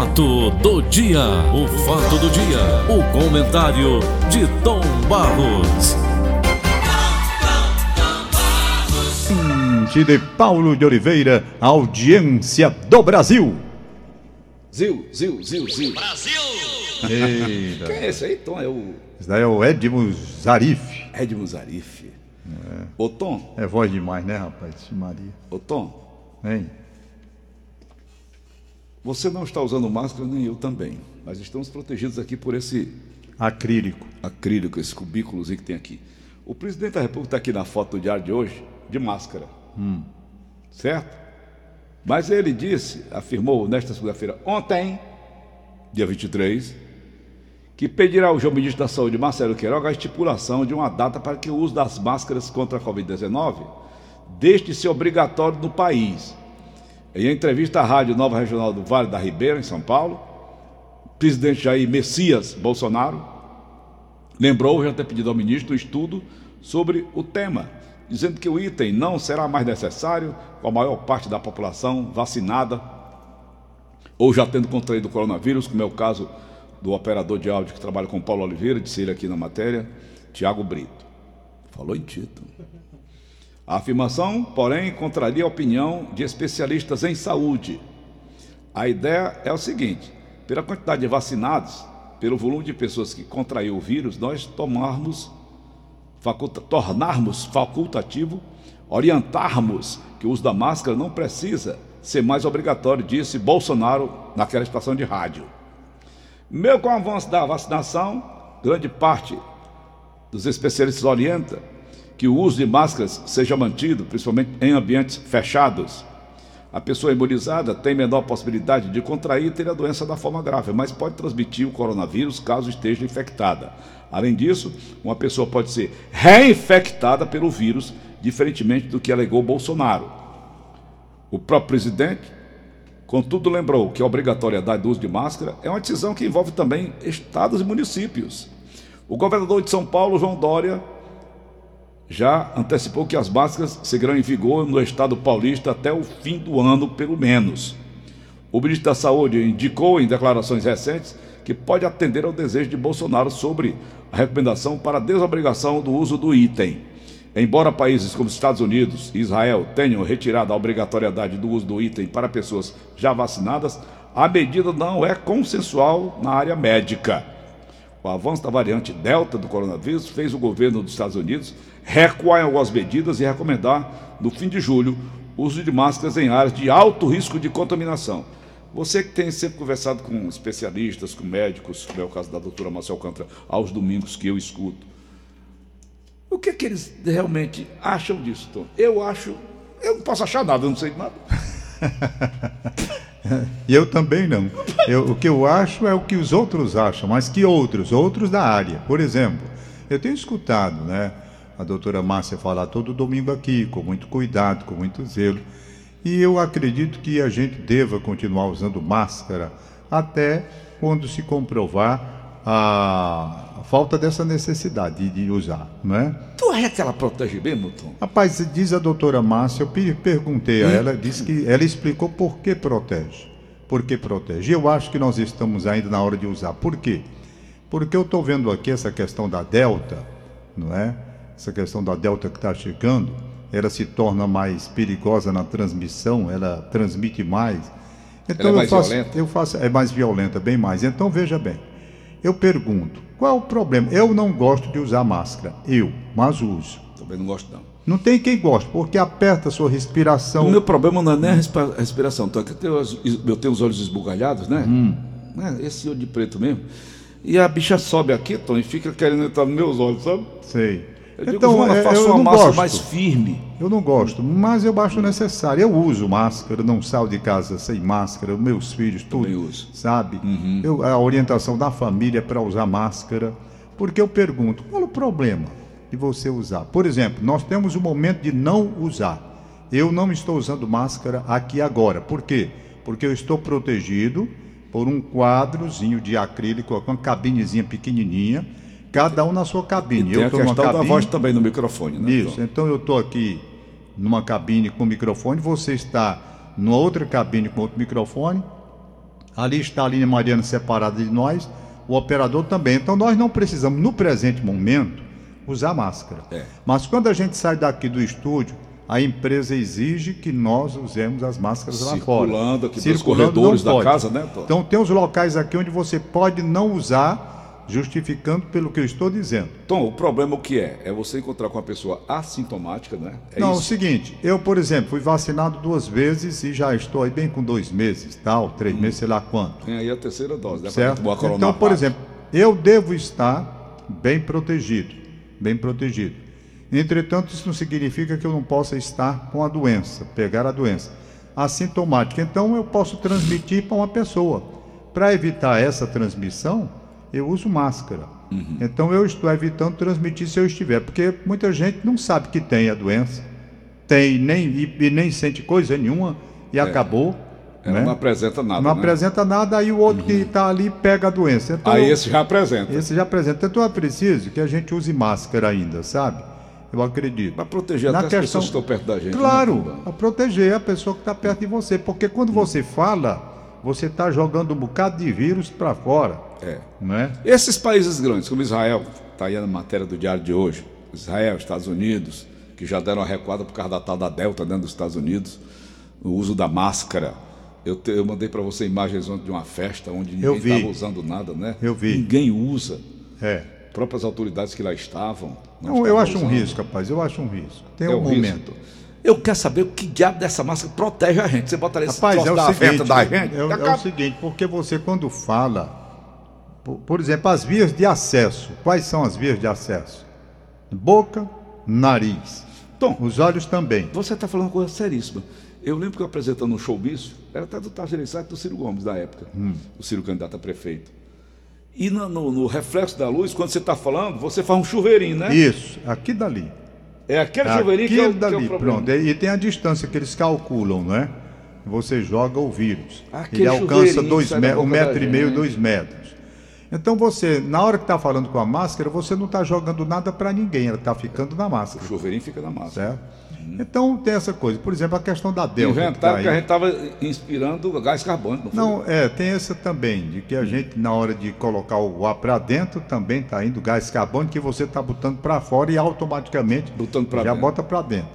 Fato do dia, o fato do dia, o comentário de Tom Barros. de Paulo de Oliveira, audiência do Brasil. Zil, Zil, Zil, Zil. Eita. Quem é esse aí, Tom? É o Esse daí é o Edmo Zarif. Edmo Zarif. Ô, Tom, É voz demais, né, rapaz? Maria. ô, Tom, Hein? Você não está usando máscara, nem eu também. Mas estamos protegidos aqui por esse Acrílico. acrílico, esse cubículozinho que tem aqui. O presidente da República está aqui na foto do diário de hoje, de máscara. Certo? Mas ele disse, afirmou nesta segunda-feira, ontem, dia 23, que pedirá ao João Ministro da Saúde, Marcelo Queiroga, a estipulação de uma data para que o uso das máscaras contra a Covid-19 deixe de ser obrigatório no país. Em entrevista à Rádio Nova Regional do Vale da Ribeira, em São Paulo, o presidente Jair Messias Bolsonaro lembrou já ter pedido ao ministro um estudo sobre o tema, dizendo que o item não será mais necessário com a maior parte da população vacinada ou já tendo contraído o coronavírus, como é o caso do operador de áudio que trabalha com Paulo Oliveira, disse ele aqui na matéria, Tiago Brito. Falou em título. A afirmação, porém, contraria a opinião de especialistas em saúde. A ideia é o seguinte: pela quantidade de vacinados, pelo volume de pessoas que contraiu o vírus, nós tomarmos, faculta, tornarmos facultativo, orientarmos que o uso da máscara não precisa ser mais obrigatório, disse Bolsonaro naquela estação de rádio. Mesmo com o avanço da vacinação, grande parte dos especialistas orienta que o uso de máscaras seja mantido, principalmente em ambientes fechados. A pessoa imunizada tem menor possibilidade de contrair e ter a doença da forma grave, mas pode transmitir o coronavírus caso esteja infectada. Além disso, uma pessoa pode ser reinfectada pelo vírus, diferentemente do que alegou Bolsonaro. O próprio presidente, contudo, lembrou que a obrigatoriedade do uso de máscara é uma decisão que envolve também estados e municípios. O governador de São Paulo, João Dória, já antecipou que as máscaras seguirão em vigor no estado paulista até o fim do ano, pelo menos. O ministro da Saúde indicou em declarações recentes que pode atender ao desejo de Bolsonaro sobre a recomendação para a desobrigação do uso do item. Embora países como Estados Unidos e Israel tenham retirado a obrigatoriedade do uso do item para pessoas já vacinadas, a medida não é consensual na área médica. O avanço da variante Delta do coronavírus fez o governo dos Estados Unidos recuar em algumas medidas e recomendar, no fim de julho, o uso de máscaras em áreas de alto risco de contaminação. Você que tem sempre conversado com especialistas, com médicos, como é o caso da doutora Marcel Alcântara, aos domingos que eu escuto, o que, é que eles realmente acham disso, Tom? Eu acho. Eu não posso achar nada, eu não sei de nada. Eu também não. Eu- o que eu acho é o que os outros acham, mas que outros? Outros da área. Por exemplo, eu tenho escutado né, a doutora Márcia falar todo domingo aqui, com muito cuidado, com muito zelo. E eu acredito que a gente deva continuar usando máscara até quando se comprovar a a falta dessa necessidade de usar, não é? Tu acha que ela protege mesmo, Tom? Rapaz, diz a doutora Márcia, eu pe- perguntei a ela, disse que ela explicou por que protege. Por que protege? Eu acho que nós estamos ainda na hora de usar. Por quê? Porque eu estou vendo aqui essa questão da Delta, não é? Essa questão da Delta que está chegando, ela se torna mais perigosa na transmissão, ela transmite mais. Então Ela é eu mais faço, violenta? eu faço, é mais violenta, bem mais. Então veja bem, eu pergunto, qual é o problema? Eu não gosto de usar máscara, eu, mas uso. Também não gosto, não. Não tem quem goste, porque aperta a sua respiração. O meu problema não é nem a respiração, é que eu tenho, os- olhos esbugalhados, né? Né? Esse olho de preto mesmo. E a bicha sobe aqui, Tom, e fica querendo entrar nos meus olhos, sabe? Sei. Eu digo, Então, é, eu uma não massa gosto. mais firme. Eu não gosto, mas eu acho necessário. Eu uso máscara, não saio de casa sem máscara, meus filhos, tudo. Também uso. Sabe? Eu, a orientação da família é para usar máscara. Porque eu pergunto, qual o problema de você usar? Por exemplo, nós temos um momento de não usar. Eu não estou usando máscara aqui agora. Por quê? Porque eu estou protegido por um quadrozinho de acrílico com uma cabinezinha pequenininha, cada um na sua E cabine. tem a questão da cabine- voz também no microfone, né? isso, Tom? então eu estou aqui numa cabine com microfone, você está numa outra cabine com outro microfone, Ali está a linha Mariana separada de nós, o operador também. Então nós não precisamos, no presente momento, usar máscara. É. Mas quando a gente sai daqui do estúdio, a empresa exige que nós usemos as máscaras lá fora. Circulando aqui pelos corredores da casa, né, Tom? Então tem os locais aqui onde você pode não usar, justificando pelo que eu estou dizendo. Tom, o problema o que é? É você encontrar com uma pessoa assintomática, né? É não, é o isso? seguinte, eu, por exemplo, fui vacinado duas vezes e já estou aí bem com dois meses, tal, três meses, sei lá quanto. Tem aí a terceira dose, né? certo? Pra tomar a Então, por exemplo, eu devo estar bem protegido, bem protegido. Entretanto, isso não significa que eu não possa estar com a doença, pegar a doença assintomática. Então, eu posso transmitir para uma pessoa. Para evitar essa transmissão, eu uso máscara. Uhum. Então, eu estou evitando transmitir se eu estiver, porque muita gente não sabe que tem a doença, tem nem e, e nem sente coisa nenhuma e acabou. Ela né? não apresenta nada. Não né? apresenta nada, aí o outro que está ali pega a doença. Então, Aí esse já apresenta. esse já apresenta. Então é preciso que a gente use máscara ainda, sabe? Eu acredito. Para proteger Na até as questão- pessoas que estão perto da gente. Claro, né, Tom? a proteger a pessoa que está perto de você. Porque quando você fala, você está jogando um bocado de vírus para fora. É. Não é? Esses países grandes, como Israel, está aí na matéria do diário de hoje, Israel, Estados Unidos, que já deram uma recuada por causa da tal da Delta dentro dos Estados Unidos, o uso da máscara. Eu, te- eu mandei para você imagens ontem de uma festa onde ninguém estava usando nada, né? Eu vi. Ninguém usa. É. Próprias autoridades que lá estavam. não Não, eu acho um usando. risco, rapaz. Eu acho um risco. Tem É um um risco. Eu quero saber o que diabo dessa máscara protege a gente. Você bota esse Rapaz, é o da seguinte, da gente. é, o- é acaba- o seguinte, porque você quando fala, por, por exemplo, as vias de acesso, quais são as vias de acesso? Boca, nariz, Tom, os olhos também. Você está falando uma coisa seríssima. Eu lembro que eu apresentando um showbiz, era até do Tajerissat do Ciro Gomes da época, Hum. o Ciro candidato a prefeito. E no, no- no reflexo da luz, quando você está falando, você faz um chuveirinho, né? Isso, aqui dali. É aquele chuveirinho que é, o- que é o dali, problema. pronto. E tem a distância que eles calculam, não é? Você joga o vírus. Aquele Ele alcança dois me- um metro e meio, dois metros. Então você, na hora que está falando com a máscara, você não está jogando nada para ninguém, ela está ficando na O máscara, chuveirinho fica na massa. certo? Então tem essa coisa. Por exemplo, a questão da Delta. que tá Inventaram que, a gente estava inspirando gás carbônico. Não, Não, é, tem essa também, de que a gente, na hora de colocar o ar para dentro, também está indo gás carbônico que você está botando para fora e automaticamente já dentro. bota para dentro.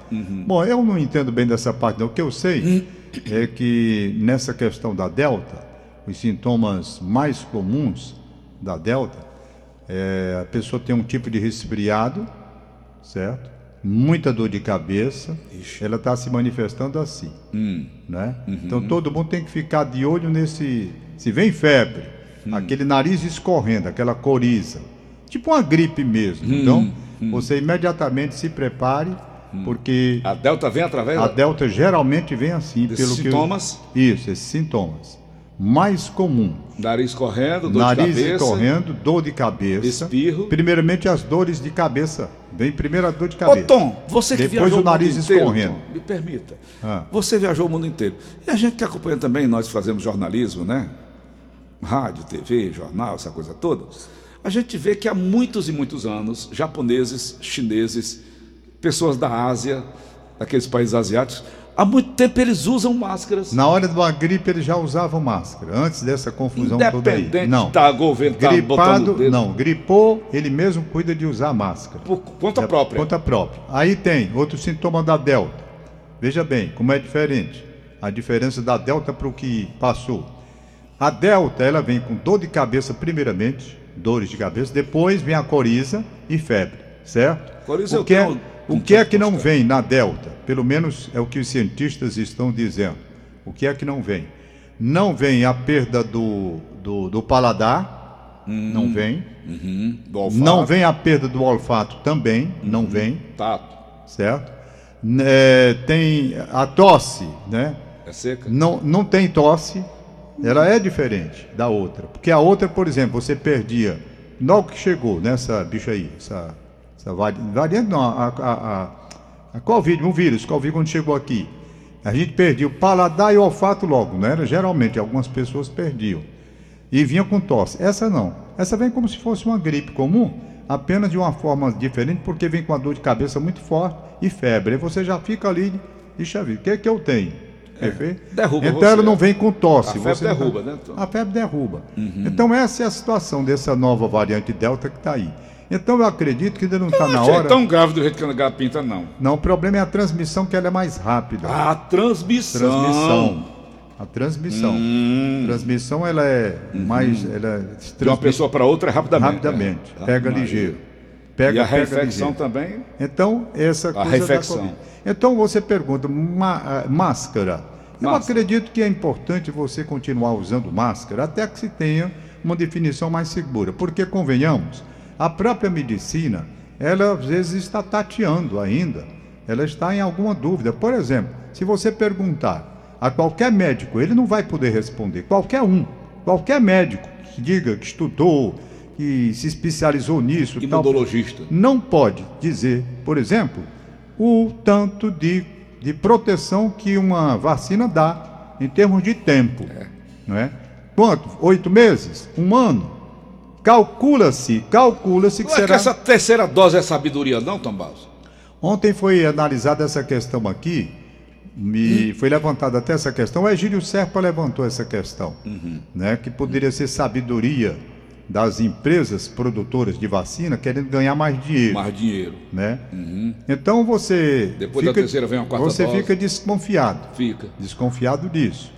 Bom, eu não entendo bem dessa parte, não. O que eu sei é que nessa questão da Delta, os sintomas mais comuns da Delta, é, a pessoa tem um tipo de resfriado, certo? Muita dor de cabeça, ela está se manifestando assim Hum. né? Então todo mundo tem que ficar de olho nesse. Se vem febre, aquele nariz escorrendo, aquela coriza, tipo uma gripe mesmo. Então você imediatamente se prepare, porque A Delta vem através a delta geralmente vem assim, pelo que eu- sintomas? Isso, esses sintomas. Mais comum. nariz correndo, dor Nariz de cabeça. correndo, dor de cabeça. Espirro. Primeiramente as dores de cabeça. Vem primeiro a dor de Ô cabeça. Tom, você que Depois viajou o nariz mundo inteiro, escorrendo. Tom, me permita. Ah. Você viajou o mundo inteiro. E a gente que acompanha também, nós fazemos jornalismo, né? Rádio, TV, jornal, essa coisa toda. A gente vê que há muitos e muitos anos, japoneses, chineses, pessoas da Ásia, daqueles países asiáticos, há muito tempo eles usam máscaras. Na hora de uma gripe eles já usavam máscara, antes dessa confusão toda aí. Não. governo tá botando o Gripado, dedo. não, gripou, ele mesmo cuida de usar máscara. Por conta É, própria. Conta própria. Aí tem outro sintoma da Delta. Veja bem, como é diferente. A diferença da Delta para o que passou. A Delta, ela vem com dor de cabeça primeiramente, dores de cabeça, depois vem a coriza e febre, certo? Coriza o eu que, é, tenho o que é que não vem na Delta? Pelo menos é o que os cientistas estão dizendo. O que é que não vem? Não vem a perda do, do, do paladar, não vem. Uhum, do olfato, Não vem a perda do olfato também, não vem, tato. certo? É, tem a tosse, né? É seca? Não, não tem tosse, ela é diferente da outra. Porque a outra, por exemplo, você perdia, logo que chegou nessa bicha aí, essa, essa vari- variante, não, a, a, a, a Covid, um vírus, Covid, quando chegou aqui, a gente perdia o paladar e o olfato logo, não era? Geralmente, algumas pessoas perdiam. E vinha com tosse. Essa não. Essa vem como se fosse uma gripe comum, apenas de uma forma diferente, porque vem com a dor de cabeça muito forte e febre. Aí você já fica ali, deixa eu ver, o que é que eu tenho? Perfeito? Derruba então você, ela não é. vem com tosse. A febre derruba, né, Tom? A febre derruba. Então essa é a situação dessa nova variante Delta que está aí. Então eu acredito que ainda não está Não na hora. tão grave do jeito que a pinta, não. Não, o problema é a transmissão, que ela é mais rápida. A transmissão. transmissão. A transmissão. Hum. Transmissão ela é mais. Ela é De uma pessoa para outra rapidamente. rapidamente. É. Pega Ave ligeiro. Pega, e a pega reflexão ligeiro. também. Então, essa coisa da reflexão. Então você pergunta, ah, máscara. Eu Máscara. acredito que é importante você continuar usando máscara até que se tenha uma definição mais segura. Porque, convenhamos, a própria medicina, ela às vezes está tateando ainda. Ela está em alguma dúvida. Por exemplo, se você perguntar a qualquer médico, ele não vai poder responder. Qualquer um, qualquer médico que diga que estudou, que se especializou nisso, tal, Imunologista. não pode dizer, por exemplo, o tanto de, de proteção que uma vacina dá em termos de tempo. Não é? Quanto? Oito meses? Um ano? Calcula-se, calcula-se que Não é que será. essa terceira dose é sabedoria, não, Tom Barros? Ontem foi analisada essa questão aqui, me foi levantada até essa questão. O Egílio Serpa levantou essa questão, né, que poderia ser sabedoria das empresas produtoras de vacina querendo ganhar mais dinheiro. Mais dinheiro. né? Então você Depois da terceira vem uma quarta você dose. fica desconfiado, Fica. desconfiado disso.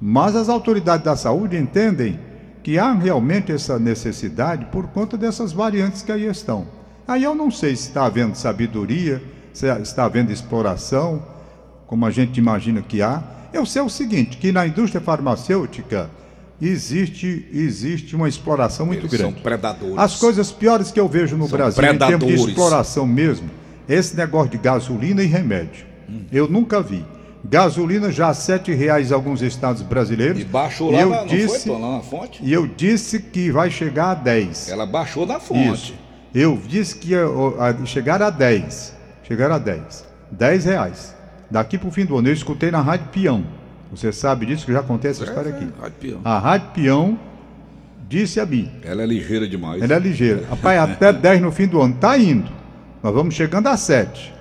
Mas as autoridades da saúde entendem que há realmente essa necessidade por conta dessas variantes que aí estão. Aí eu não sei se está havendo sabedoria, se está havendo exploração, como a gente imagina que há. Eu sei o seguinte, que na indústria farmacêutica existe existe uma exploração muito Eles são grande. predadores. As coisas piores que eu vejo no São Brasil em termos de predadores. exploração mesmo, é esse negócio de gasolina e remédio. Eu nunca vi. Gasolina já a 7 reais em alguns estados brasileiros. E baixou lá, eu na, disse, foi, lá na fonte? E eu disse que vai chegar a 10. Ela baixou na fonte. Isso. Eu disse que ia chegar a 10. Chegar a 10. 10 reais. Daqui para o fim do ano. Eu escutei na Rádio Peão. Você sabe disso, que já contei essa história aqui. É, Rádio Peão. A Rádio Peão disse a mim. Ela é ligeira demais. Ela é ligeira. Rapaz, até 10 no fim do ano. Tá indo. Nós vamos chegando a 7.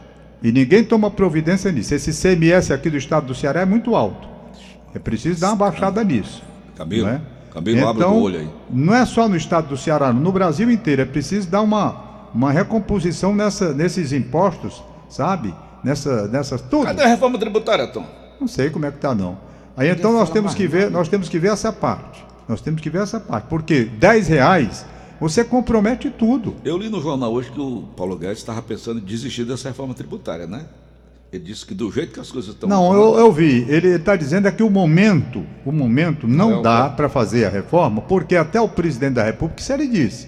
E ninguém toma providência nisso. Esse CMS aqui do estado do Ceará é muito alto. É preciso dar uma baixada nisso. Camilo, não é? Camilo, abre então, o olho aí. Não é só no estado do Ceará, no Brasil inteiro. É preciso dar uma, uma recomposição nessa, nesses impostos, sabe? Nessa, nessas tudo. Cadê a reforma tributária, Tom? Não sei como é que tá não. Aí então nós temos que ver, nós temos que ver essa parte. Nós temos que ver essa parte, porque 10 reais você compromete tudo. Eu li no jornal hoje que o Paulo Guedes estava pensando em desistir dessa reforma tributária, né? Ele disse que do jeito que as coisas estão. Não, eu, eu vi. Ele está dizendo é que o momento, o momento não É, dá para fazer a reforma, porque até o presidente da República, isso ele disse,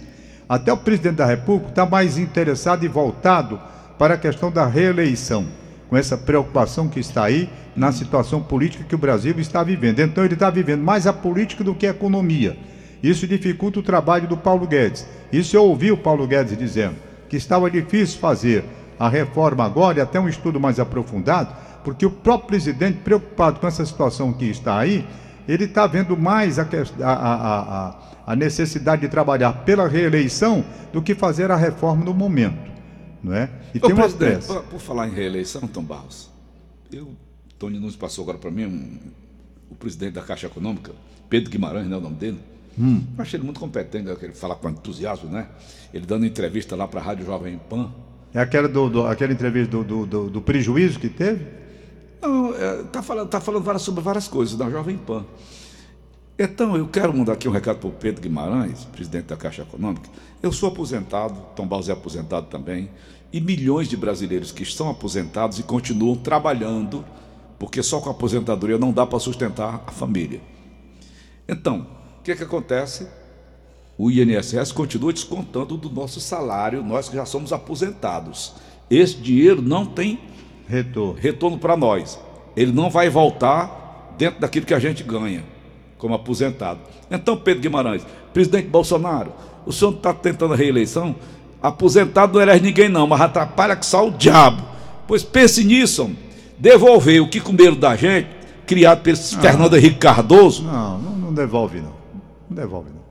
até o presidente da República está mais interessado e voltado para a questão da reeleição, com essa preocupação que está aí na situação política que o Brasil está vivendo. Então ele está vivendo mais a política do que a economia. Isso dificulta o trabalho do Paulo Guedes. Isso eu ouvi o Paulo Guedes dizendo, que estava difícil fazer a reforma agora e até um estudo mais aprofundado, porque o próprio presidente, preocupado com essa situação que está aí, ele está vendo mais a, a- a- a- necessidade de trabalhar pela reeleição do que fazer a reforma no momento. Não é? E Ô, tem uma pressa. por, por falar em reeleição, Tom Barros, eu, Tony Nunes passou agora para mim um- o presidente da Caixa Econômica, Pedro Guimarães, né, o nome dele. Hum. Eu achei ele muito competente, ele fala com entusiasmo, né? Ele dando entrevista lá para a Rádio Jovem Pan. É aquela, do, do- aquela entrevista do, do, do- prejuízo que teve? Não, é, tá falando, tá falando várias- sobre várias coisas da Jovem Pan. Então, eu quero mandar aqui um recado para o Pedro Guimarães, presidente da Caixa Econômica. Eu sou aposentado, Tom Barros é aposentado também, e milhões de brasileiros que estão aposentados e continuam trabalhando, porque só com a aposentadoria não dá para sustentar a família. Então, que, que acontece? O INSS continua descontando do nosso salário, nós que já somos aposentados. Esse dinheiro não tem Retorno. retorno para nós. Ele não vai voltar dentro daquilo que a gente ganha como aposentado. Então, Pedro Guimarães, presidente Bolsonaro, o senhor está tentando a reeleição? Aposentado não elege ninguém, não, mas atrapalha que só o diabo. Pois pense nisso, homem. devolver o que comeram da gente, criado pelo Fernando Henrique Cardoso. Não, não, não devolve não. Não devolve não.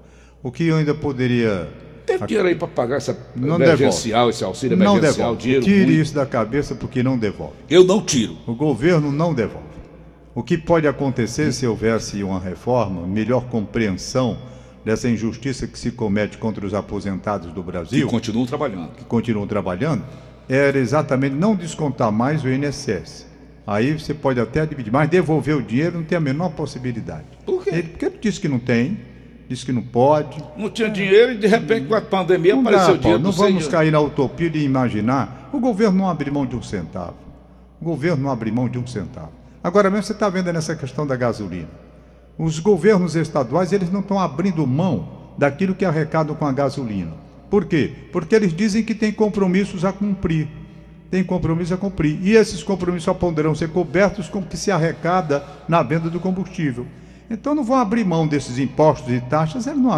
O que eu ainda poderia. Tem dinheiro aí para pagar essa Não emergencial, esse auxílio Não emergencial, devolve. dinheiro Tire ruim. isso da cabeça porque não devolve. Eu não tiro. O governo não devolve. O que pode acontecer se houvesse uma reforma, melhor compreensão dessa injustiça que se comete contra os aposentados do Brasil, E continuam trabalhando. que continuam trabalhando, era exatamente não descontar mais o INSS. Aí você pode até dividir, mas devolver o dinheiro não tem a menor possibilidade. Por quê? Ele, porque ele disse que não tem, disse que não pode. Não tinha dinheiro e de repente com a pandemia Não, dá, apareceu Paulo, dinheiro. não vamos cair na utopia de imaginar. O governo não abre mão de um centavo. O governo não abre mão de um centavo. Agora mesmo você está vendo nessa questão da gasolina. Os governos estaduais eles não estão abrindo mão daquilo que arrecadam com a gasolina. Por quê? Porque eles dizem que tem compromissos a cumprir. Tem compromisso a cumprir. E esses compromissos só poderão ser cobertos com o que se arrecada na venda do combustível. Então não vão abrir mão desses impostos e taxas. Eles não,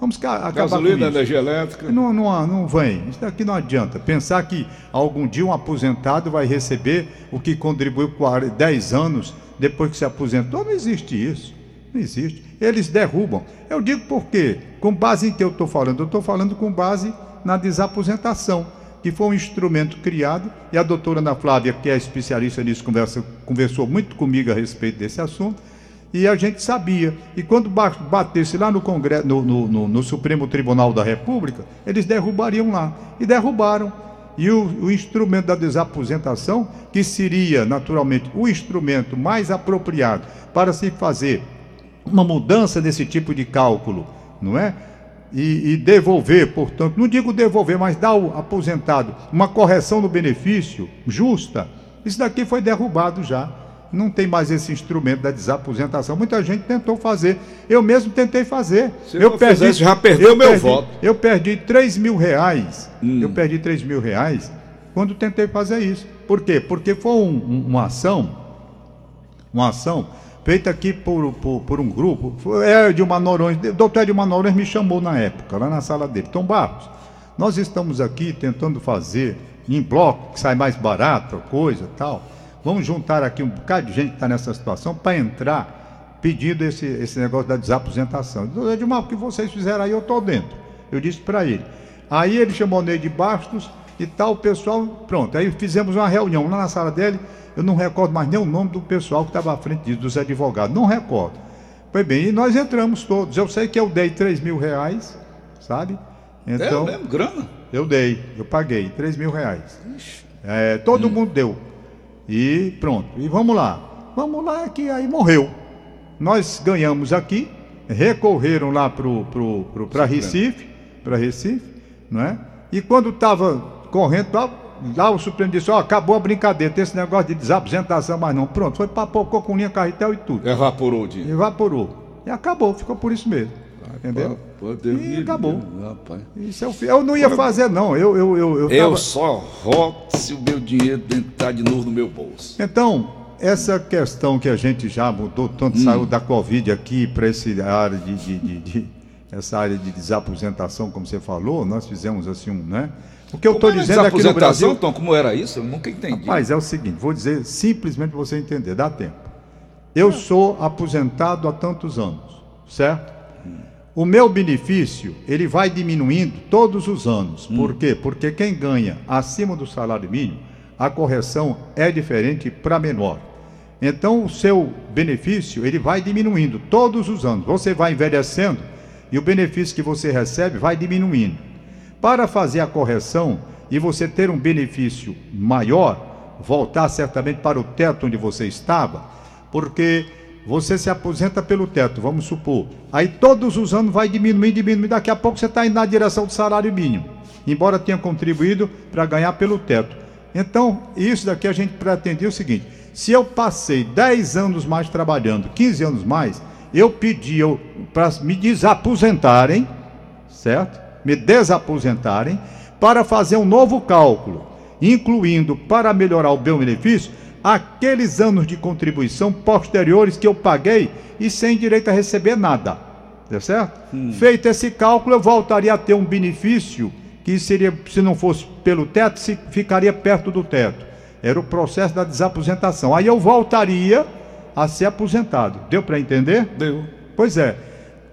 vamos ca- acabar Gasolina, com isso. energia elétrica. Não, não, não vem. Isso daqui não adianta. Pensar que algum dia um aposentado vai receber o que contribuiu por 10 anos depois que se aposentou. Não existe isso. Não existe. Eles derrubam. Eu digo por quê? Com base em que eu estou falando? Eu estou falando com base na desaposentação, que foi um instrumento criado, e a doutora Ana Flávia, que é especialista nisso, conversa, conversou muito comigo a respeito desse assunto, e a gente sabia. E quando ba- batesse lá no, Congresso, no, no- no- no Supremo Tribunal da República, eles derrubariam lá. E derrubaram. E o, o instrumento da desaposentação, que seria naturalmente o instrumento mais apropriado para se fazer uma mudança nesse tipo de cálculo, não é? E, e devolver, portanto, não digo devolver, mas dar ao aposentado uma correção no benefício justa. Isso daqui foi derrubado já. Não tem mais esse instrumento da desaposentação. Muita gente tentou fazer. Eu mesmo tentei fazer. Se eu não fizesse, já perdeu eu meu perdi- voto. Eu perdi 3 mil reais. Hum. Eu perdi 3 mil reais quando tentei fazer isso. Por quê? Porque foi um- um- uma ação uma ação feita aqui por, por, por um grupo. Foi é Edilmar Noronha, o doutor Edilmar Noronha me chamou na época, lá na sala dele. Tom Barros, nós estamos aqui tentando fazer em bloco, que sai mais barato, coisa tal. Vamos juntar aqui um bocado de gente que está nessa situação para entrar pedindo esse, esse negócio da desaposentação. Doutor Edilmar, o que vocês fizeram aí, eu estou dentro. Eu disse para ele. Aí ele chamou o Ney de Bastos e tal, o pessoal, pronto. Aí fizemos uma reunião lá na sala dele. Eu não recordo mais nem o nome do pessoal que estava à frente disso, dos advogados. Não recordo. Foi bem, e nós entramos todos. Eu sei que eu dei 3 mil reais, sabe? Então, É mesmo, grana. eu dei, eu paguei 3 mil reais. É, todo mundo deu. E pronto. E vamos lá. Vamos lá que aí morreu. Nós ganhamos aqui, recorreram lá pro, pro, pro, para Recife, para Recife, não é? E quando estava correndo, lá, o Supremo disse, ó, acabou a brincadeira, tem esse negócio de desaposentação mais não. Pronto, foi para pôr com linha carretel e tudo. Evaporou o dinheiro. Evaporou. E acabou, ficou por isso mesmo. Entendeu? Pô, Deus E acabou. rapaz. Isso eu, fiz. eu não ia fazer, não. Eu, eu, eu, eu Eu tava- só roto se o meu dinheiro entrar de novo no meu bolso. Então, essa questão que a gente já mudou, tanto saiu da Covid aqui para essa área de, de- de- de- essa área de desaposentação, como você falou, nós fizemos assim um, né? O que eu estou dizendo no desaposentação, Brasil, Tom, como era isso? Eu nunca entendi. rapaz, é o seguinte, vou dizer simplesmente para você entender, dá tempo. Eu sou aposentado há tantos anos, certo? O meu benefício, ele vai diminuindo todos os anos. Por quê? Porque quem ganha acima do salário mínimo, a correção é diferente para menor. Então, o seu benefício, ele vai diminuindo todos os anos. Você vai envelhecendo e o benefício que você recebe vai diminuindo. Para fazer a correção e você ter um benefício maior, voltar certamente para o teto onde você estava, porque você se aposenta pelo teto, vamos supor. Aí todos os anos vai diminuindo, diminuindo. Daqui a pouco você está indo na direção do salário mínimo, embora tenha contribuído para ganhar pelo teto. Então, isso daqui a gente pretendia o seguinte: se eu passei 10 anos mais trabalhando, 15 anos mais, eu pedi para me desaposentarem, certo? Me desaposentarem para fazer um novo cálculo, incluindo para melhorar o meu benefício aqueles anos de contribuição posteriores que eu paguei e sem direito a receber nada. Tá certo? Feito esse cálculo, eu voltaria a ter um benefício que seria, se não fosse pelo teto, se ficaria perto do teto. Era o processo da desaposentação. Aí eu voltaria a ser aposentado. Deu para entender? Deu. Pois é.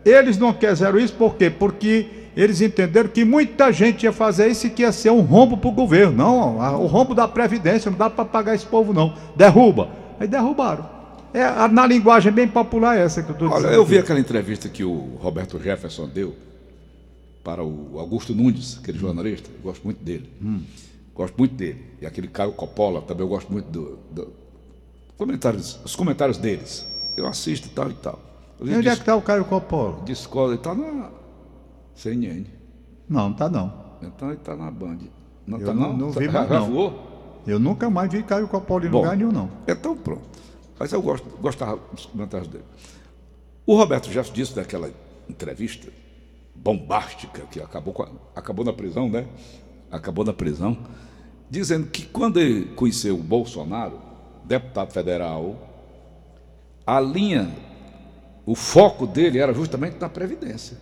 Eles não quiseram isso por quê? Porque eles entenderam que muita gente ia fazer isso e que ia ser um rombo para o governo. Não, o rombo da Previdência, não dá para pagar esse povo, não. Derruba. Aí derrubaram. É, na linguagem bem popular essa que eu estou dizendo. Olha, eu vi aquela entrevista que o Roberto Jefferson deu para o Augusto Nunes, aquele hum. jornalista, eu gosto muito dele. Hum. Gosto muito dele. E aquele Caio Coppola, também eu gosto muito do, do comentários, os comentários deles. Eu assisto e tal e tal. E onde é que está o Caio Coppola? Escola, ele está na CNN. Não, não está não. Então ele está na Band. Não está não? Não vi mais, não. Voou? Eu nunca mais vi Caio Coppola em Bom, lugar nenhum, não. Então pronto. Mas eu gosto, gostava dos comentários dele. O Roberto Jefferson disse naquela entrevista bombástica que acabou, a, acabou na prisão, né? Acabou na prisão, dizendo que quando ele conheceu o Bolsonaro, deputado federal, a linha, o foco dele era justamente na Previdência.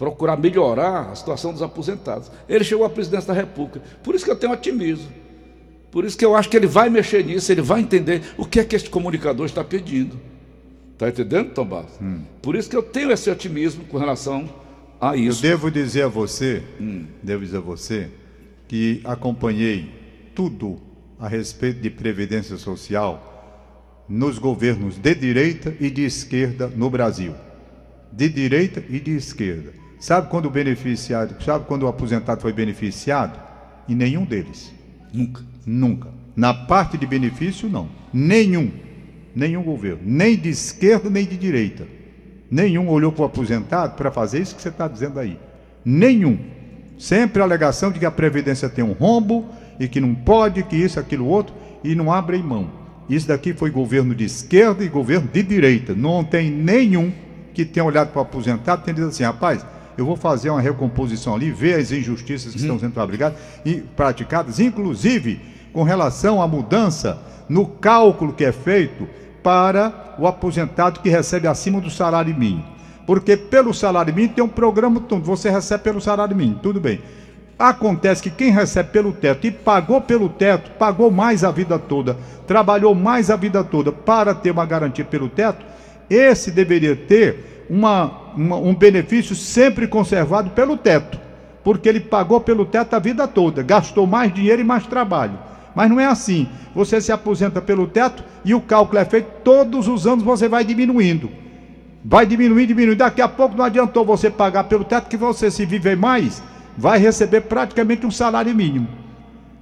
Procurar melhorar a situação dos aposentados. Ele chegou à presidência da República. Por isso que eu tenho otimismo. Por isso que eu acho que ele vai mexer nisso, ele vai entender o que é que este comunicador está pedindo. Está entendendo, Tom Barros? Hum. Por isso que eu tenho esse otimismo com relação a isso. Eu devo dizer a você, hum. devo dizer a você, que acompanhei tudo a respeito de previdência social nos governos de direita e de esquerda no Brasil. De direita e de esquerda. Sabe quando o beneficiário, sabe quando o aposentado foi beneficiado? Em nenhum deles. Nunca. Nunca. Na parte de benefício, não. Nenhum. Nenhum governo. Nem de esquerda, nem de direita. Nenhum olhou para o aposentado para fazer isso que você está dizendo aí. Nenhum. Sempre a alegação de que a Previdência tem um rombo e que não pode, que isso, aquilo, outro, e não abrem mão. Isso daqui foi governo de esquerda e governo de direita. Não tem nenhum que tenha olhado para o aposentado e tenha dito assim, rapaz, eu vou fazer uma recomposição ali, ver as injustiças que hum. estão sendo fabricadas e praticadas, inclusive com relação à mudança no cálculo que é feito para o aposentado que recebe acima do salário mínimo. Porque pelo salário mínimo tem um programa, você recebe pelo salário mínimo, tudo bem. Acontece que quem recebe pelo teto e pagou pelo teto, pagou mais a vida toda, trabalhou mais a vida toda para ter uma garantia pelo teto, esse deveria ter uma, uma, um benefício sempre conservado pelo teto, porque ele pagou pelo teto a vida toda, gastou mais dinheiro e mais trabalho. Mas não é assim. Você se aposenta pelo teto e o cálculo é feito todos os anos, você vai diminuindo. Vai diminuindo, diminuindo. Daqui a pouco não adiantou você pagar pelo teto, que você, se viver mais, vai receber praticamente um salário mínimo.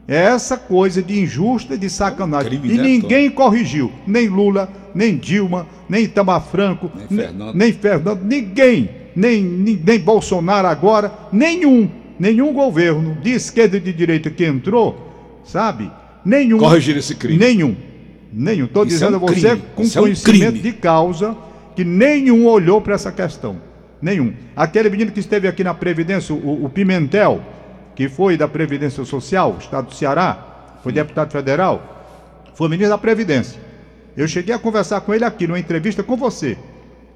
É essa coisa de injusta e de sacanagem. e ninguém corrigiu. Nem Lula, nem Dilma, nem Itamar Franco, nem Fernando. nem Fernando, ninguém. Nem, nem, nem Bolsonaro agora, nenhum. Nenhum governo de esquerda e de direita que entrou, sabe? Nenhum. Corrigir esse crime. Nenhum. Nenhum. Estou dizendo é um a você crime. com Isso conhecimento é um de causa que nenhum olhou para essa questão. Nenhum. Aquele menino que esteve aqui na Previdência, o, o, Pimentel, que foi da Previdência Social, Estado do Ceará, foi deputado federal, foi ministro da Previdência. Eu cheguei a conversar com ele aqui numa entrevista com você.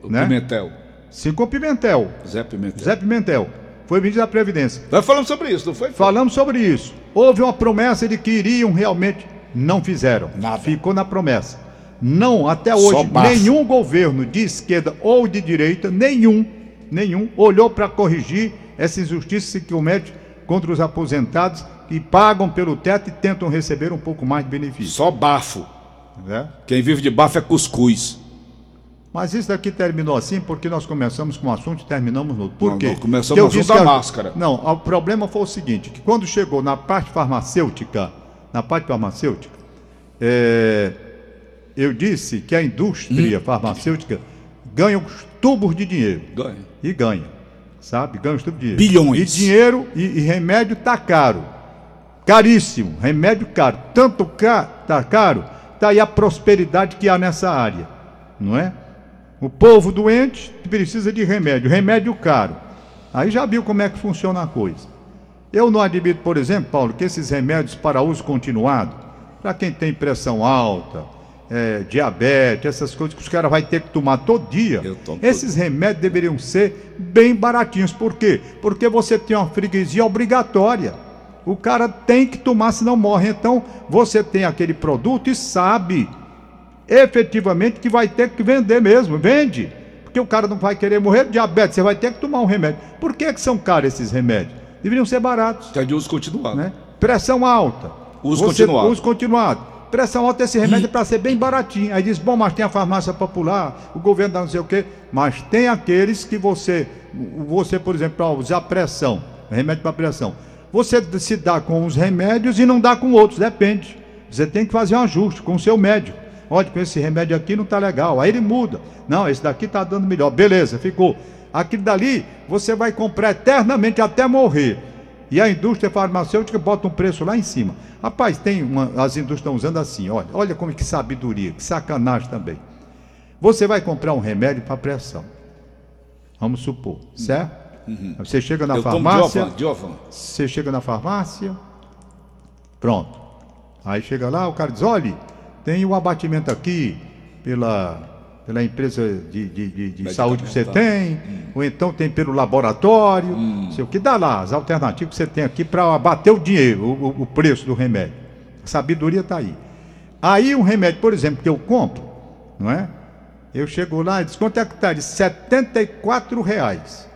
O né? Pimentel. Sim, com o Pimentel. Zé Pimentel. Zé Pimentel. Foi ministro da Previdência. Nós falamos sobre isso, não foi? Falamos sobre isso. Houve uma promessa de que iriam realmente. Não fizeram. Nada. Ficou na promessa. Não, até hoje, nenhum governo de esquerda ou de direita, nenhum, nenhum, olhou para corrigir essa injustiça que comete contra os aposentados que pagam pelo teto e tentam receber um pouco mais de benefício. Só bafo. É? Quem vive de bafo é cuscuz. Mas isso daqui terminou assim porque nós começamos com um assunto e terminamos no outro. Por quê? Não, começamos com o assunto da máscara. Não, o problema foi o seguinte, que quando chegou na parte farmacêutica, na parte farmacêutica, é, eu disse que a indústria hum. farmacêutica ganha os tubos de dinheiro. Ganha. E ganha. Sabe? Ganha os tubos de dinheiro. Bilhões. E dinheiro e, e remédio tá caro. Caríssimo. Remédio caro. Tanto ca, tá caro, tá aí a prosperidade que há nessa área. Não é? O povo doente precisa de remédio, remédio caro. Aí já viu como é que funciona a coisa. Eu não admito, por exemplo, Paulo, que esses remédios para uso continuado, para quem tem pressão alta, é, diabetes, essas coisas que os caras vão ter que tomar todo dia, esses remédios deveriam ser bem baratinhos. Por quê? Porque você tem uma freguesia obrigatória. O cara tem que tomar, senão morre. Então, você tem aquele produto e sabe efetivamente que vai ter que vender mesmo. Vende. Porque o cara não vai querer morrer de diabetes, você vai ter que tomar um remédio. Por que, que são caros esses remédios? Deveriam ser baratos. Que é de uso continuado. Né? Pressão alta. Uso você, continuado. Uso continuado. pressão alta, esse remédio é para ser bem baratinho. Aí diz, bom, mas tem a farmácia popular, o governo dá não sei o quê. Mas tem aqueles que você, você, por exemplo, para usar pressão, remédio para pressão. Você se dá com os remédios e não dá com outros, depende. Você tem que fazer um ajuste com o seu médico. Olha, com esse remédio aqui não está legal. Aí ele muda. Não, esse daqui está dando melhor. Beleza, ficou. Aquilo dali você vai comprar eternamente até morrer. E a indústria farmacêutica bota um preço lá em cima. Rapaz, tem uma, as indústrias estão usando assim, olha, olha como que sabedoria, que sacanagem também. Você vai comprar um remédio para pressão. Vamos supor, certo? Uhum. Você chega na Eu farmácia. Você chega na farmácia. Pronto. Aí chega lá, o cara diz, olha, tem o um abatimento aqui pela pela empresa de, de, de, de saúde que você tem, hum. ou então tem pelo laboratório, hum. sei o que dá lá, as alternativas que você tem aqui para abater o dinheiro, o, o, preço do remédio. A sabedoria está aí. Aí um remédio, por exemplo, que eu compro, não é? Eu chego lá e diz, quanto é que está? De 74 reais.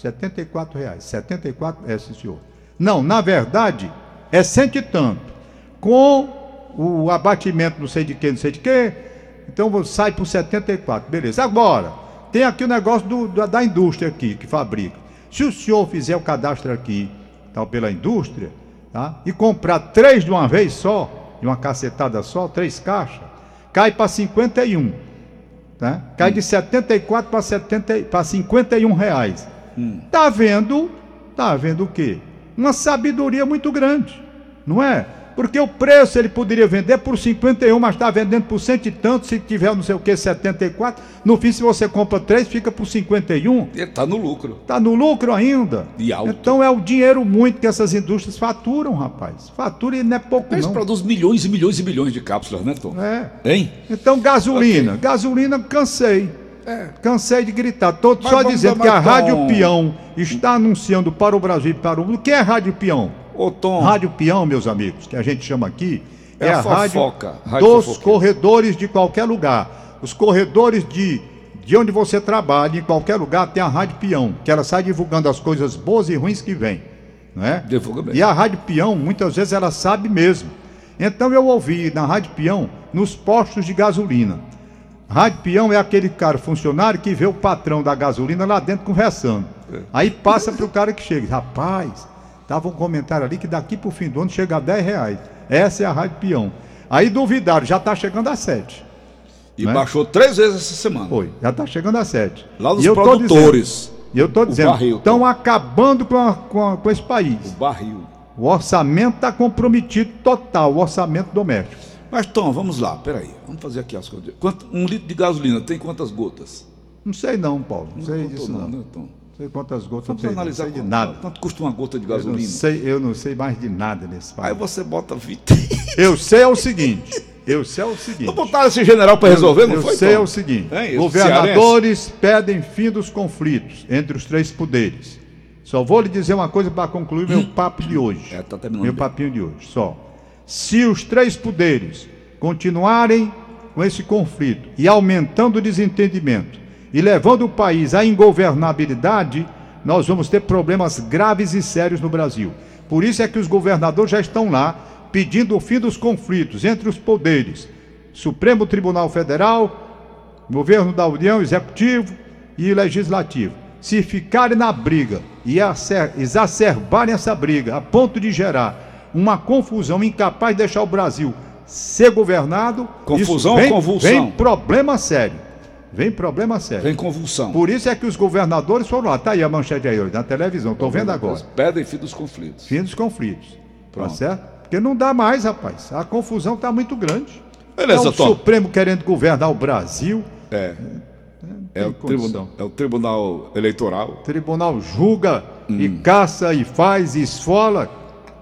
74 reais. 74, é, sim, senhor. Não, na verdade, é cento e tanto. Com o abatimento não sei de que, não sei de que, então sai por 74, beleza. Agora, tem aqui o negócio do, da, da, indústria aqui, que fabrica. Se o senhor fizer o cadastro aqui, tal, pela indústria, tá? e comprar três de uma vez só, de uma cacetada só, três caixas, cai para 51. Tá? Cai de 74 para 51 reais. Hum. Tá vendo? Tá vendo o quê? Uma sabedoria muito grande, não é? Porque o preço ele poderia vender por 51, mas está vendendo por cento e tanto, se tiver não sei o que, 74. No fim, se você compra três, fica por 51. Ele está no lucro. Está no lucro ainda. E alto. Então é o dinheiro muito que essas indústrias faturam, rapaz. Fatura e não é pouco Eles não. produzem milhões e milhões e milhões de cápsulas, né, Tom? É. Hein? Então gasolina. Okay. Gasolina, cansei. É. Cansei de gritar. Estou só dizendo que a Rádio Peão está anunciando para o Brasil e para o mundo. O que é Rádio Peão? Ô, Tom. Rádio Peão, meus amigos, que a gente chama aqui, é, é a, a fofoca, rádio, dos corredores de qualquer lugar. Os corredores de, de onde você trabalha, em qualquer lugar, tem a Rádio Peão, que ela sai divulgando as coisas boas e ruins que vem. Não é? Divulga bem. E a Rádio Peão, muitas vezes, ela sabe mesmo. Então eu ouvi na Rádio Peão, nos postos de gasolina. Rádio Peão é aquele cara, funcionário, que vê o patrão da gasolina lá dentro conversando. É. Aí passa para o cara que chega. Rapaz, Estava um comentário ali que daqui para o fim do ano chega a 10 reais. Essa é a Rádio Peão. Aí duvidaram, já está chegando a 7. E né? baixou três vezes essa semana. Foi, já está chegando a 7. Lá dos produtores. e eu estou dizendo, estão acabando com, a, com, a, com esse país. O barril. O orçamento está comprometido total, o orçamento doméstico. Mas, Tom, vamos lá, peraí. Vamos fazer aqui as coisas. Quanto, um litro de gasolina tem quantas gotas? Não sei não, Paulo. Não, não sei disso não. não. Né, Tom? sei quantas gotas Vamos tem, analisar não sei de nada. Quanto custa uma gota de gasolina? Eu não sei, eu não sei mais de nada nesse país. Aí você bota 20. Eu sei é o seguinte. Eu sei é o seguinte. Não botaram esse general para resolver, não eu foi? Eu sei é o seguinte. É governadores cearense? pedem fim dos conflitos entre os três poderes. Só vou lhe dizer uma coisa para concluir meu papo de hoje. É, tá meu bem. papinho de hoje. Só. Se os três poderes continuarem com esse conflito e aumentando o desentendimento, e levando o país à ingovernabilidade, nós vamos ter problemas graves e sérios no Brasil. Por isso é que os governadores já estão lá pedindo o fim dos conflitos entre os poderes: Supremo Tribunal Federal, Governo da União, Executivo e Legislativo. Se ficarem na briga e exacerbarem essa briga a ponto de gerar uma confusão incapaz de deixar o Brasil ser governado, confusão vem, ou convulsão? Vem problema sério. Vem problema sério. Vem convulsão. Por isso é que os governadores foram lá. Está aí a manchete aí hoje, na televisão. Estou vendo agora. Pedem fim dos conflitos. Fim dos conflitos. Tá Pronto. Tá certo? Porque não dá mais, rapaz. A confusão está muito grande. Beleza, é o Tom. Supremo querendo governar o Brasil. É. É, é o, tribunal, é o Tribunal Eleitoral. O tribunal julga hum. e caça e faz e esfola,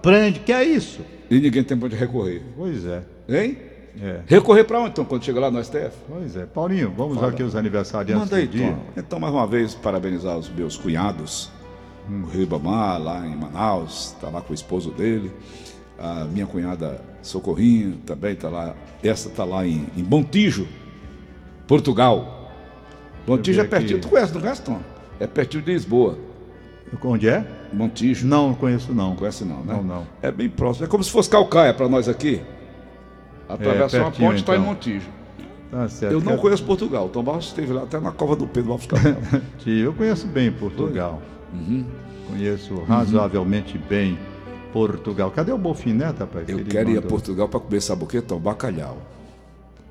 prende. Que é isso? E ninguém tem para onde recorrer. Pois é. Hein? É. Recorrer para onde, então, quando chega lá no STF? Pois é. Paulinho, vamos Fala. aqui os aniversariantes Manda aí, do dia. Tom. Então, mais uma vez, parabenizar os meus cunhados. Hum. O Ribamar, lá em Manaus, está lá com o esposo dele. A minha cunhada Socorrinho também está lá. Essa está lá em, em Montijo, Portugal. Montijo é pertinho. Tu conhece, não conhece, Tom? É pertinho de Lisboa. Onde é? Montijo. Não, conheço não. Conhece não, né? Não, não. É bem próximo. É como se fosse Calcaia para nós aqui. Atravessa É, uma ponte e está em então. Montijo. Tá certo. Eu não conheço Portugal. Tom Barros esteve lá até na cova do Pedro Alves Cabral. Eu conheço bem Portugal. Uhum. Conheço razoavelmente bem Portugal. Cadê o Bofinete, rapaz? Eu Ele quero ir a. Portugal para comer, sabe o Tom? Bacalhau.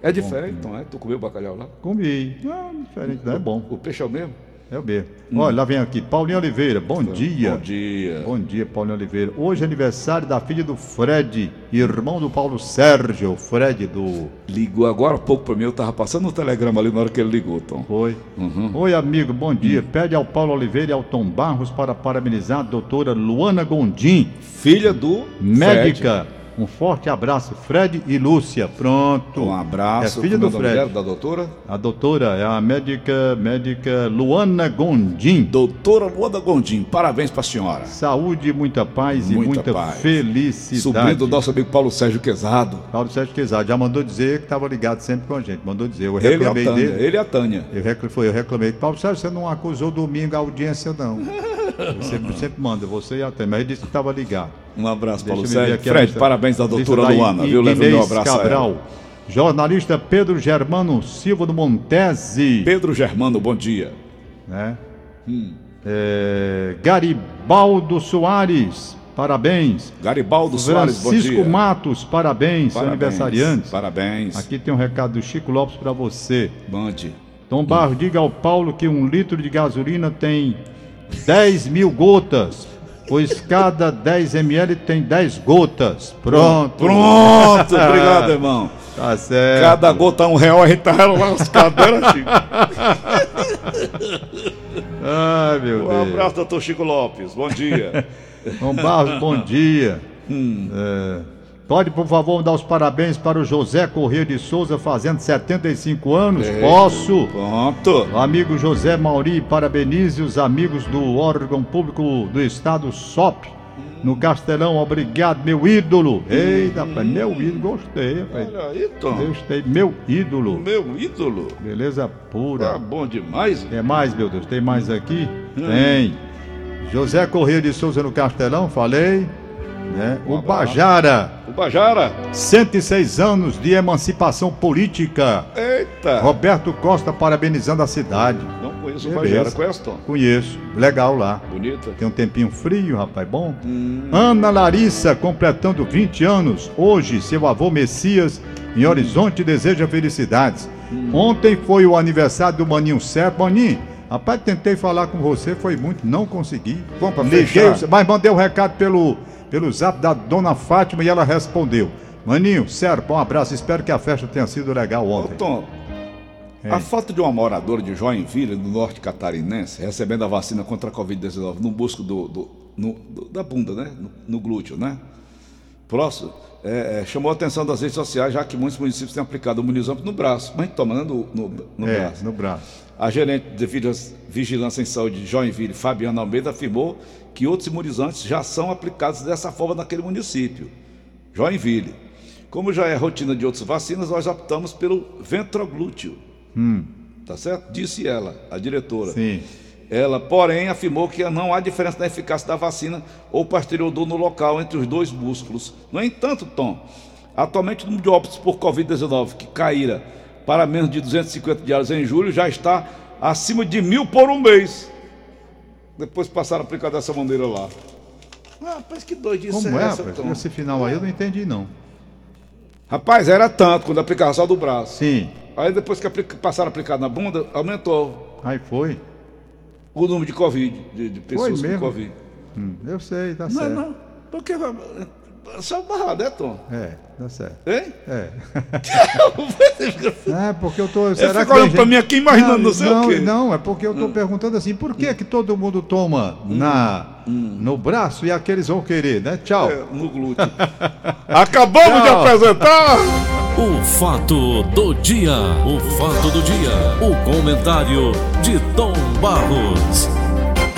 É diferente, Tom, é? Tu comeu bacalhau lá? Comi. Ah, diferente, não é bom. O peixe é o mesmo? É o B. Olha, lá vem aqui. Paulinho Oliveira, bom dia. Bom dia. Bom dia, Paulinho Oliveira. Hoje é aniversário da filha do Fred, irmão do Paulo Sérgio, o Fred do. Ligou agora há pouco para mim, eu tava passando um telegrama ali na hora que ele ligou, Tom. Foi. Uhum. Oi, amigo, bom dia. Pede ao Paulo Oliveira e ao Tom Barros para parabenizar a doutora Luana Gondim, Filha do médica. Um forte abraço, Fred e Lúcia. Pronto. Um abraço. É filha do nome Fred. dela, da doutora? A doutora é a médica, médica Luana Gondim. Doutora Luana Gondim, parabéns para a senhora. Saúde, muita paz e Muita muita paz. felicidade. Sobrinho do nosso amigo Paulo Sérgio Quezado. Paulo Sérgio Quezado já mandou dizer que estava ligado sempre com a gente. Mandou dizer. Eu Ele a reclamei Tânia. dele. Ele e a Tânia. Eu reclamei, foi, eu reclamei. Paulo Sérgio, você não acusou domingo a audiência, não. Eu sempre, sempre manda, você e a Tânia. Mas ele disse que estava ligado. Um abraço, Deixa Paulo eu ver Sérgio. aqui a Fred, parabéns da doutora da Luana, I- viu? Leva o meu abraço Cabral. Jornalista Pedro Germano Silva do Montese. Pedro Germano, bom dia. né? Hum. É, Garibaldo Soares, parabéns. Garibaldo Soares, Francisco. Matos, parabéns, Parabéns, aniversariantes. Parabéns. Aqui tem um recado do Chico Lopes para você. Mande. Tom Barro, diga ao Paulo que um litro de gasolina tem 10 mil gotas, pois cada 10 ml tem 10 gotas. Pronto. Pronto, obrigado, irmão. Tá certo. Cada gota um real, a gente tá lascado, era, Chico? Ai, meu Um Deus. abraço, doutor Chico Lopes, bom dia. Tom Barros, bom dia. Hum. É, pode, por favor, dar os parabéns para o José Corrêa de Souza, fazendo 75 anos? Posso. Pronto. O amigo José Mauri parabenize os amigos do órgão público do estado SOP. No Castelão, obrigado, meu ídolo. Eita, rapaz, meu ídolo, gostei, rapaz. Olha aí, Tom. Gostei, meu ídolo. Meu ídolo. Beleza Tá pura. bom demais. Tem mais, meu Deus? Tem mais aqui? Tem. José Corrêa de Souza no Castelão, falei. Né? O. Bajara, O Bajara. 106 anos de emancipação política. Eita. Roberto Costa parabenizando a cidade. Não conheço o Beleza. Bajara. Conhece, Tom? Conheço. Legal lá. Bonita. Tem um tempinho frio, rapaz, bom. Hum. Ana Larissa, completando 20 anos. Hoje, seu avô Messias, em Horizonte, deseja felicidades. Hum. Ontem foi o aniversário do Maninho Certo. Maninho, rapaz, tentei falar com você, foi muito, não consegui. Vamos pra Liguei, fechar. mas mandei um recado pelo, pelo zap da dona Fátima e ela respondeu. Maninho, sério, um abraço. Espero que a festa tenha sido legal Ô, ontem. Tom, É. a falta de uma moradora de Joinville, no norte catarinense, recebendo a vacina contra a Covid-19 no busco do, do- no- do- da bunda, né? No, no glúteo, né? Próximo, é, é, chamou a atenção das redes sociais, já que muitos municípios têm aplicado o imunizante no braço. Mas toma, né? No, no, no é, braço. no braço. A gerente de Vigilância em Saúde de Joinville, Fabiana Almeida, afirmou que outros imunizantes já são aplicados dessa forma naquele município, Joinville. Como já é rotina de outras vacinas, nós optamos pelo ventroglúteo. Tá certo? Disse ela, a diretora. Sim. Ela, porém, afirmou que não há diferença na eficácia da vacina ou posterior dor no local entre os dois músculos. No entanto, Tom, atualmente o número de óbitos por Covid-19 que caíra para menos de 250 diários em julho já está acima de mil por um mês. Depois passaram a aplicar dessa maneira lá. Ah, rapaz, que doidice Como é, é, essa, rapaz? Tom? Esse final aí eu não entendi, não. Rapaz, era tanto quando aplicava só do braço. Sim. Aí depois que aplica- passaram a aplicar na bunda, aumentou Aí foi. o número de Covid, de, de pessoas com mesmo? Covid. Hum, eu sei, tá Não, certo. não. Porque só barrado, é, Tom? É, tá certo. Hein? É. É, porque eu tô. Será que tem olhando pra gente- mim aqui imaginando não sei não, o quê. Não, é porque eu tô perguntando assim, por que que todo mundo toma na, no braço e aqueles vão querer, né? Tchau. É, no glúteo. Acabamos de Tchau. apresentar! O fato do dia, o fato do dia, o comentário de Tom Barros.